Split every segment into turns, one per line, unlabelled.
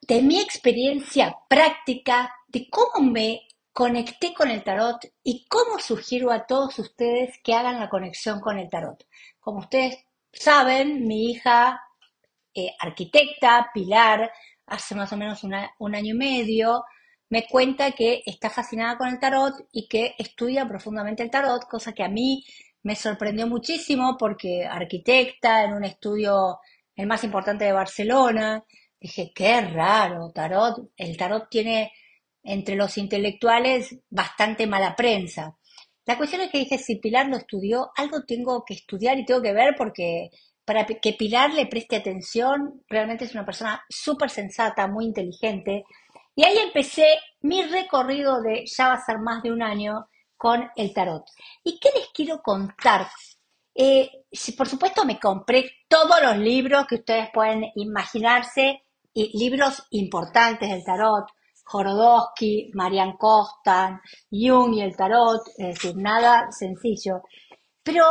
de mi experiencia práctica, de cómo me conecté con el tarot y cómo sugiero a todos ustedes que hagan la conexión con el tarot. Como ustedes saben, mi hija eh, arquitecta, Pilar, hace más o menos un año y medio, me cuenta que está fascinada con el tarot y que estudia profundamente el tarot, cosa que a mí me sorprendió muchísimo porque arquitecta en un estudio el más importante de Barcelona, dije, qué raro, tarot, el tarot tiene entre los intelectuales bastante mala prensa. La cuestión es que dije, si Pilar lo estudió, algo tengo que estudiar y tengo que ver porque para que Pilar le preste atención, realmente es una persona súper sensata, muy inteligente. Y ahí empecé mi recorrido de ya va a ser más de un año con el tarot. ¿Y qué les quiero contar? Eh, por supuesto me compré todos los libros que ustedes pueden imaginarse, y libros importantes del tarot, Jorodowski, Marian Costa, Jung y el tarot, es decir, nada sencillo. Pero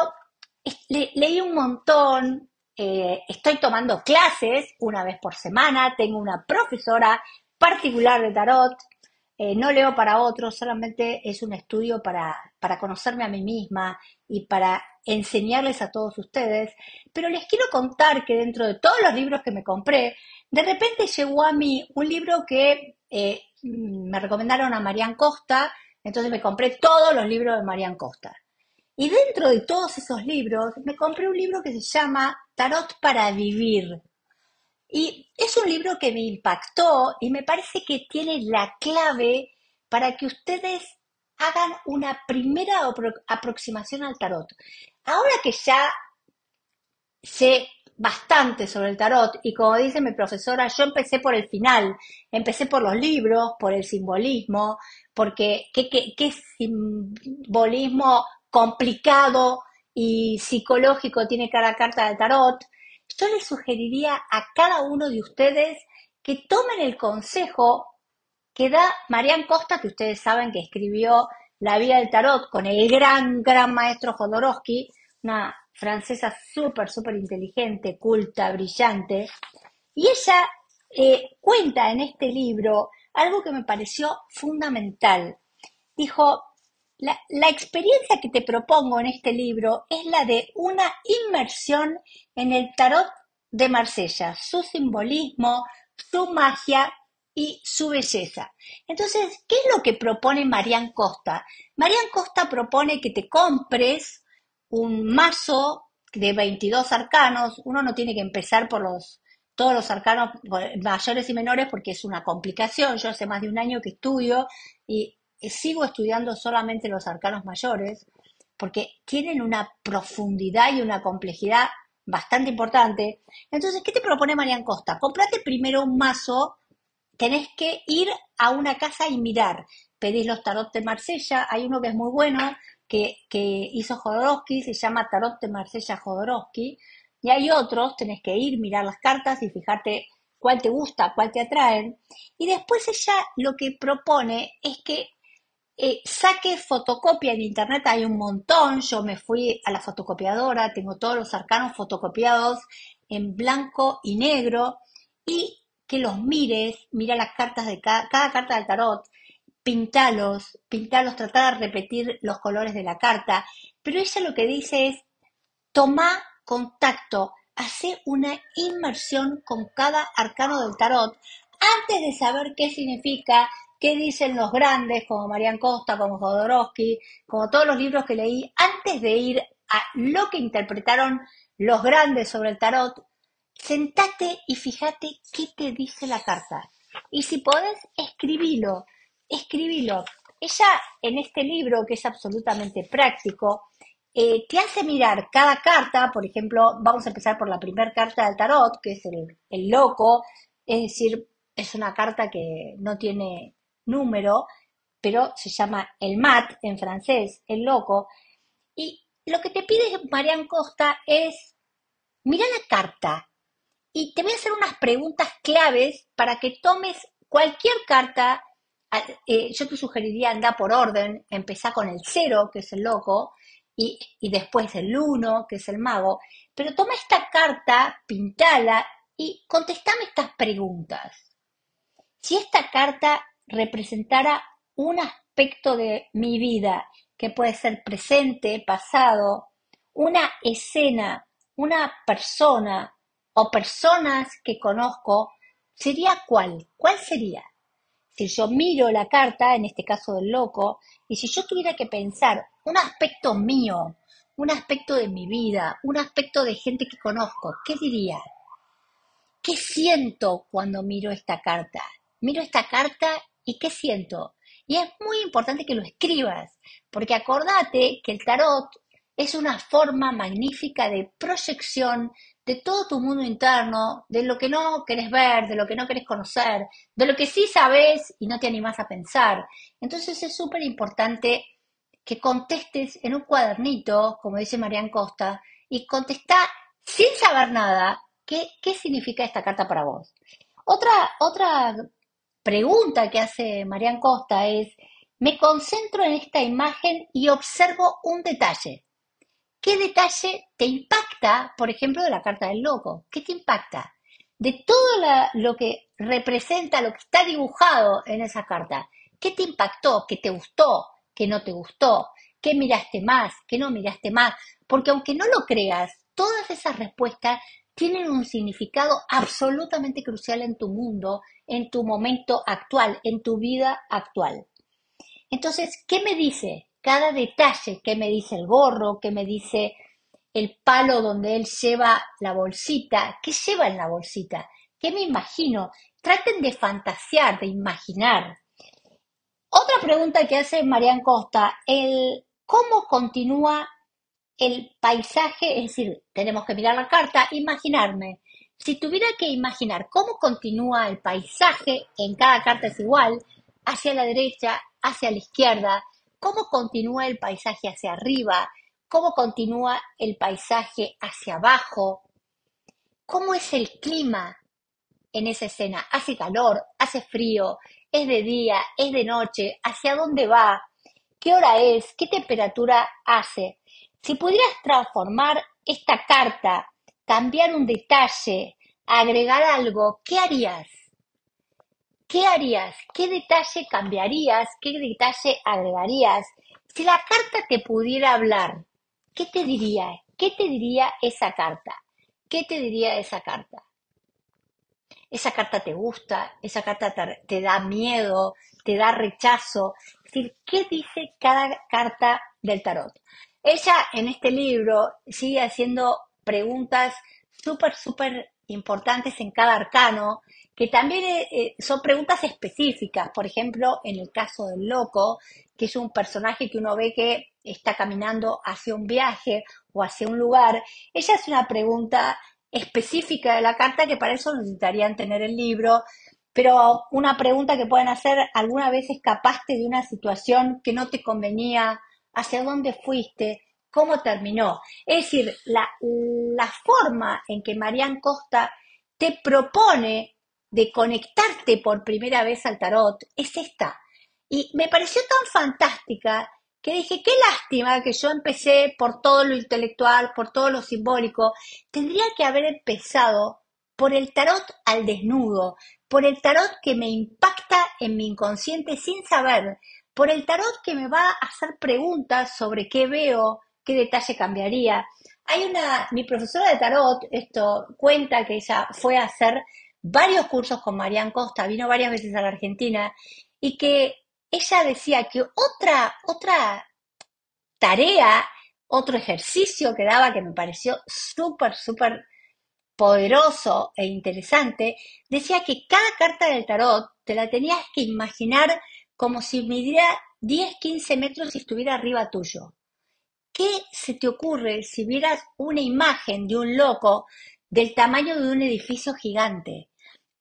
leí un montón, eh, estoy tomando clases una vez por semana, tengo una profesora particular de tarot, eh, no leo para otros, solamente es un estudio para, para conocerme a mí misma y para enseñarles a todos ustedes. Pero les quiero contar que dentro de todos los libros que me compré, de repente llegó a mí un libro que eh, me recomendaron a Marian Costa, entonces me compré todos los libros de Marian Costa. Y dentro de todos esos libros, me compré un libro que se llama Tarot para Vivir. Y es un libro que me impactó y me parece que tiene la clave para que ustedes hagan una primera aproximación al tarot. Ahora que ya sé bastante sobre el tarot. Y como dice mi profesora, yo empecé por el final, empecé por los libros, por el simbolismo, porque qué, qué, simbolismo complicado y psicológico tiene cada carta del tarot, yo les sugeriría a cada uno de ustedes que tomen el consejo que da Marian Costa, que ustedes saben que escribió La vida del tarot con el gran, gran maestro Jodorowsky, una francesa súper, súper inteligente, culta, brillante. Y ella eh, cuenta en este libro algo que me pareció fundamental. Dijo, la, la, experiencia que te propongo en este libro es la de una inmersión en el tarot de Marsella, su simbolismo, su magia y su belleza. Entonces, ¿qué es lo que propone Marian Costa? Marian Costa propone que te compres un mazo de 22 arcanos, uno no tiene que empezar por los todos los arcanos mayores y menores porque es una complicación. Yo hace más de un año que estudio y sigo estudiando solamente los arcanos mayores porque tienen una profundidad y una complejidad bastante importante. Entonces, ¿qué te propone Marian Costa? Comprate primero un mazo, tenés que ir a una casa y mirar. Pedís los tarot de Marsella, hay uno que es muy bueno, que, hizo Jodorowsky, se llama Tarot de Marsella Jodorowsky, y hay otros, tenés que ir, mirar las cartas y fijarte cuál te gusta, cuál te atraen. Y después ella lo que propone es que eh, saque fotocopia en internet, hay un montón, yo me fui a la fotocopiadora, tengo todos los arcanos fotocopiados en blanco y negro, y que los mires, mira las cartas de cada, cada carta del tarot, pintalos, pintalos, tratar de repetir los colores de la carta, pero ella lo que dice es, toma contacto, hace una inmersión con cada arcano del tarot antes de saber qué significa, qué dicen los grandes, como Marian Costa, como Jodorowsky, como todos los libros que leí, antes de ir a lo que interpretaron los grandes sobre el tarot, sentate y fíjate qué te dice la carta. Y si podés, escribilo escribilo. Ella en este libro, que es absolutamente práctico, eh, te hace mirar cada carta, por ejemplo, vamos a empezar por la primera carta del tarot, que es el, el loco, es decir, es una carta que no tiene número, pero se llama el mat en francés, el loco. Y lo que te pide Marian Costa es, mira la carta y te voy a hacer unas preguntas claves para que tomes cualquier carta eh, yo te sugeriría andar por orden, empezar con el cero, que es el loco, y, después el uno, que es el mago. Pero toma esta carta, pintala y contestame estas preguntas. si esta carta representara un aspecto de mi vida, que puede ser presente, pasado, una escena, una persona o personas que conozco, ¿sería cuál? ¿Cuál sería? Si yo miro la carta, en este caso del loco, y si yo tuviera que pensar un aspecto mío, un aspecto de mi vida, un aspecto de gente que conozco, ¿qué diría? ¿Qué siento cuando miro esta carta? Miro esta carta y ¿qué siento? Y es muy importante que lo escribas, porque acordate que el tarot es una forma magnífica de proyección de todo tu mundo interno, de lo que no querés ver, de lo que no querés conocer, de lo que sí sabes y no te animás a pensar. Entonces es súper importante que contestes en un cuadernito, como dice Marian Costa, y contesta sin saber nada qué, qué significa esta carta para vos. Otra, otra pregunta que hace Marian Costa es, me concentro en esta imagen y observo un detalle. ¿Qué detalle te impacta, por ejemplo, de la carta del loco? ¿Qué te impacta? De todo lo que representa, lo que está dibujado en esa carta. ¿Qué te impactó? ¿Qué te gustó? ¿Qué no te gustó? ¿Qué miraste más? ¿Qué no miraste más? Porque aunque no lo creas, todas esas respuestas tienen un significado absolutamente crucial en tu mundo, en tu momento actual, en tu vida actual. Entonces, ¿qué me dice cada detalle? ¿Qué me dice el gorro? ¿Qué me dice el palo donde él lleva la bolsita? ¿Qué lleva en la bolsita? ¿Qué me imagino? Traten de fantasear, de imaginar. Otra pregunta que hace Marian Costa, el cómo continúa el paisaje, es decir, tenemos que mirar la carta, imaginarme. Si tuviera que imaginar cómo continúa el paisaje, en cada carta es igual, hacia la derecha, hacia la izquierda, cómo continúa el paisaje hacia arriba, cómo continúa el paisaje hacia abajo, cómo es el clima en esa escena, hace calor, hace frío, es de día, es de noche, hacia dónde va, qué hora es, qué temperatura hace. Si pudieras transformar esta carta, cambiar un detalle, agregar algo, ¿qué harías? ¿Qué harías? ¿Qué detalle cambiarías? ¿Qué detalle agregarías? Si la carta te pudiera hablar, ¿qué te diría? ¿Qué te diría esa carta? ¿Qué te diría esa carta? Esa carta te gusta, esa carta te, da miedo, te da rechazo. Es decir, ¿qué dice cada carta del tarot? Ella en este libro sigue haciendo preguntas súper, súper importantes en cada arcano que también eh, eh, son preguntas específicas. Por ejemplo, en el caso del loco, que es un personaje que uno ve que está caminando hacia un viaje o hacia un lugar, ella hace una pregunta específica de la carta que para eso necesitarían tener el libro, pero una pregunta que pueden hacer, ¿alguna vez escapaste de una situación que no te convenía? ¿Hacia dónde fuiste? ¿Cómo terminó? Es decir, la, la forma en que Marian Costa te propone de conectarte por primera vez al tarot es esta. Y me pareció tan fantástica que dije, qué lástima que yo empecé por todo lo intelectual, por todo lo simbólico. Tendría que haber empezado por el tarot al desnudo, por el tarot que me impacta en mi inconsciente sin saber, por el tarot que me va a hacer preguntas sobre qué veo, qué detalle cambiaría. Hay una, mi profesora de tarot, esto cuenta que ella fue a hacer varios cursos con Marian Costa, vino varias veces a la Argentina, y que ella decía que otra, otra tarea, otro ejercicio que daba que me pareció súper, súper poderoso e interesante, decía que cada carta del tarot te la tenías que imaginar como si midiera 10, 15 metros y estuviera arriba tuyo. ¿Qué se te ocurre si vieras una imagen de un loco del tamaño de un edificio gigante?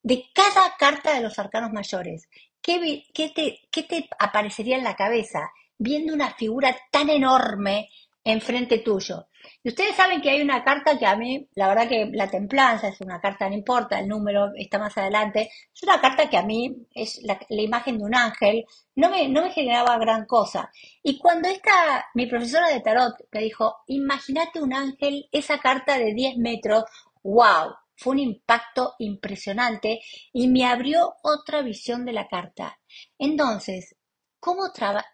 De cada carta de los arcanos mayores. ¿Qué, te, ¿Qué, te, aparecería en la cabeza viendo una figura tan enorme enfrente tuyo? Y ustedes saben que hay una carta que a mí, la verdad que la templanza es una carta, no importa, el número está más adelante, es una carta que a mí es la, imagen de un ángel, no me, no me generaba gran cosa. Y cuando esta, mi profesora de tarot me dijo, imagínate un ángel, esa carta de 10 metros, wow, fue un impacto impresionante y me abrió otra visión de la carta. Entonces, ¿cómo,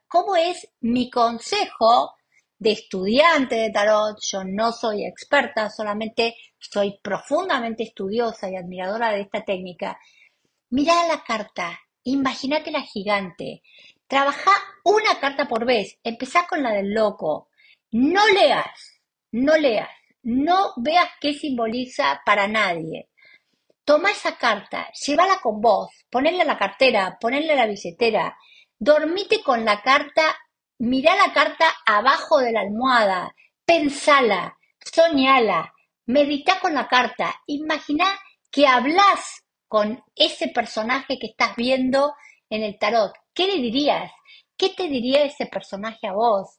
cómo es mi consejo de estudiante de tarot? Yo no soy experta, solamente soy profundamente estudiosa y admiradora de esta técnica. Mira la carta, imagínate la gigante, trabaja una carta por vez, empezá con la del loco, no leas, no leas, no veas qué simboliza para nadie. Toma esa carta, llévala con vos, ponela en la cartera, ponela en la billetera, dormite con la carta, mirá la carta abajo de la almohada, pensala, soñala, medita con la carta, imagina que hablas con ese personaje que estás viendo en el tarot. ¿Qué le dirías? ¿Qué te diría ese personaje a vos?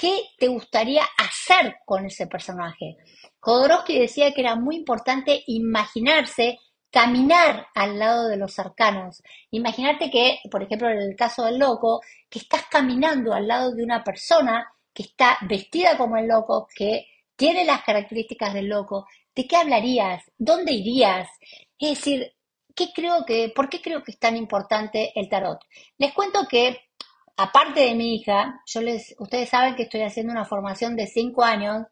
¿Qué te gustaría hacer con ese personaje? Jodorowsky decía que era muy importante imaginarse caminar al lado de los arcanos. Imaginarte que, por ejemplo, en el caso del loco, que estás caminando al lado de una persona que está vestida como el loco, que tiene las características del loco. ¿De qué hablarías? ¿Dónde irías? Es decir, ¿qué creo que, ¿por qué creo que es tan importante el tarot? Les cuento que aparte de mi hija, yo les, ustedes saben que estoy haciendo una formación de cinco años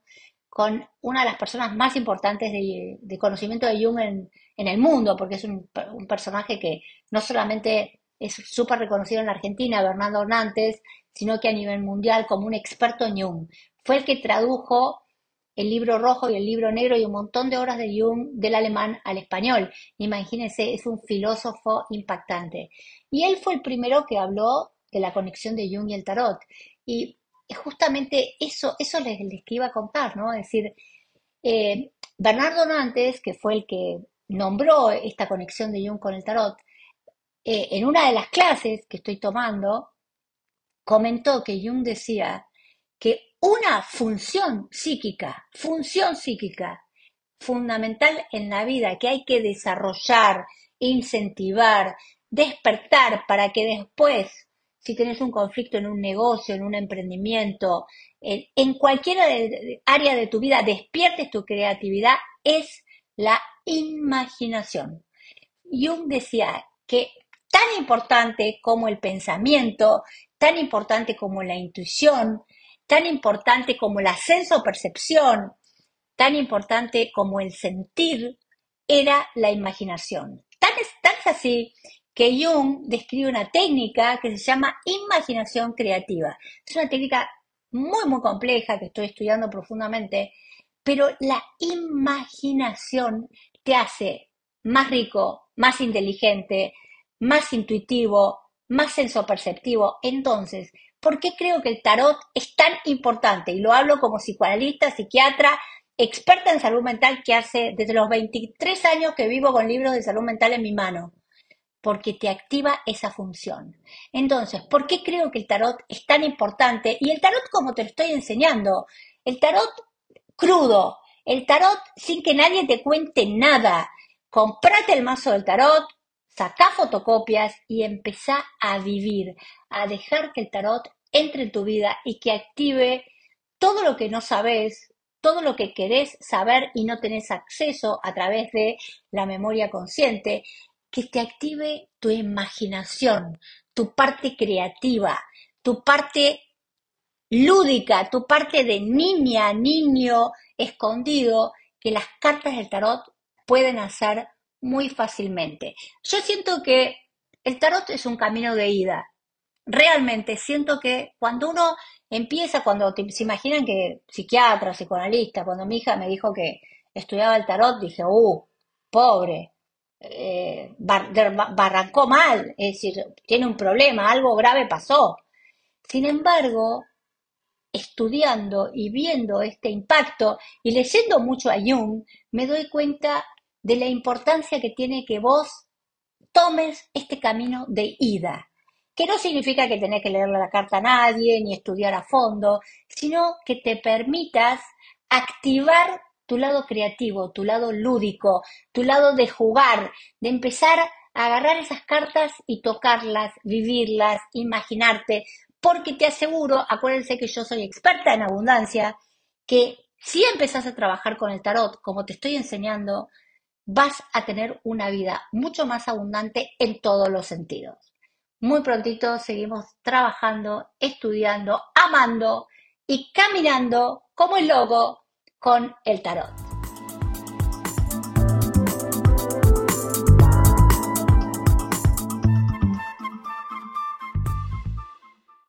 con una de las personas más importantes de, conocimiento de Jung en, el mundo, porque es un, personaje que no solamente es súper reconocido en la Argentina, Bernardo Hernández, sino que a nivel mundial como un experto en Jung. Fue el que tradujo el libro rojo y el libro negro y un montón de obras de Jung del alemán al español. Imagínense, es un filósofo impactante. Y él fue el primero que habló de la conexión de Jung y el tarot. Y justamente eso, eso les, les iba a contar, ¿no? Es decir, eh, Bernardo Nantes, que fue el que nombró esta conexión de Jung con el tarot, eh, en una de las clases que estoy tomando, comentó que Jung decía que una función psíquica, función psíquica fundamental en la vida que hay que desarrollar, incentivar, despertar para que después si tienes un conflicto en un negocio, en un emprendimiento, en, cualquier área de tu vida, despiertes tu creatividad, es la imaginación. Jung decía que tan importante como el pensamiento, tan importante como la intuición, tan importante como la senso-percepción, tan importante como el sentir, era la imaginación. Tan es, tan es así que Jung describe una técnica que se llama imaginación creativa. Es una técnica muy, muy compleja que estoy estudiando profundamente, pero la imaginación te hace más rico, más inteligente, más intuitivo, más sensoperceptivo. Entonces, ¿por qué creo que el tarot es tan importante? Y lo hablo como psicoanalista, psiquiatra, experta en salud mental que hace desde los 23 años que vivo con libros de salud mental en mi mano porque te activa esa función. Entonces, ¿por qué creo que el tarot es tan importante? Y el tarot como te lo estoy enseñando, el tarot crudo, el tarot sin que nadie te cuente nada. Comprate el mazo del tarot, saca fotocopias y empezá a vivir, a dejar que el tarot entre en tu vida y que active todo lo que no sabes, todo lo que querés saber y no tenés acceso a través de la memoria consciente que te active tu imaginación, tu parte creativa, tu parte lúdica, tu parte de niña, niño escondido, que las cartas del tarot pueden hacer muy fácilmente. Yo siento que el tarot es un camino de ida. Realmente siento que cuando uno empieza, cuando se imaginan que psiquiatra, psicoanalista, cuando mi hija me dijo que estudiaba el tarot, dije, uh, pobre, eh, barrancó mal, es decir, tiene un problema, algo grave pasó. Sin embargo, estudiando y viendo este impacto y leyendo mucho a Jung, me doy cuenta de la importancia que tiene que vos tomes este camino de ida, que no significa que tenés que leerle la carta a nadie ni estudiar a fondo, sino que te permitas activar tu lado creativo, tu lado lúdico, tu lado de jugar, de empezar a agarrar esas cartas y tocarlas, vivirlas, imaginarte, porque te aseguro, acuérdense que yo soy experta en abundancia, que si empezás a trabajar con el tarot, como te estoy enseñando, vas a tener una vida mucho más abundante en todos los sentidos. Muy prontito seguimos trabajando, estudiando, amando y caminando como el logo con el tarot.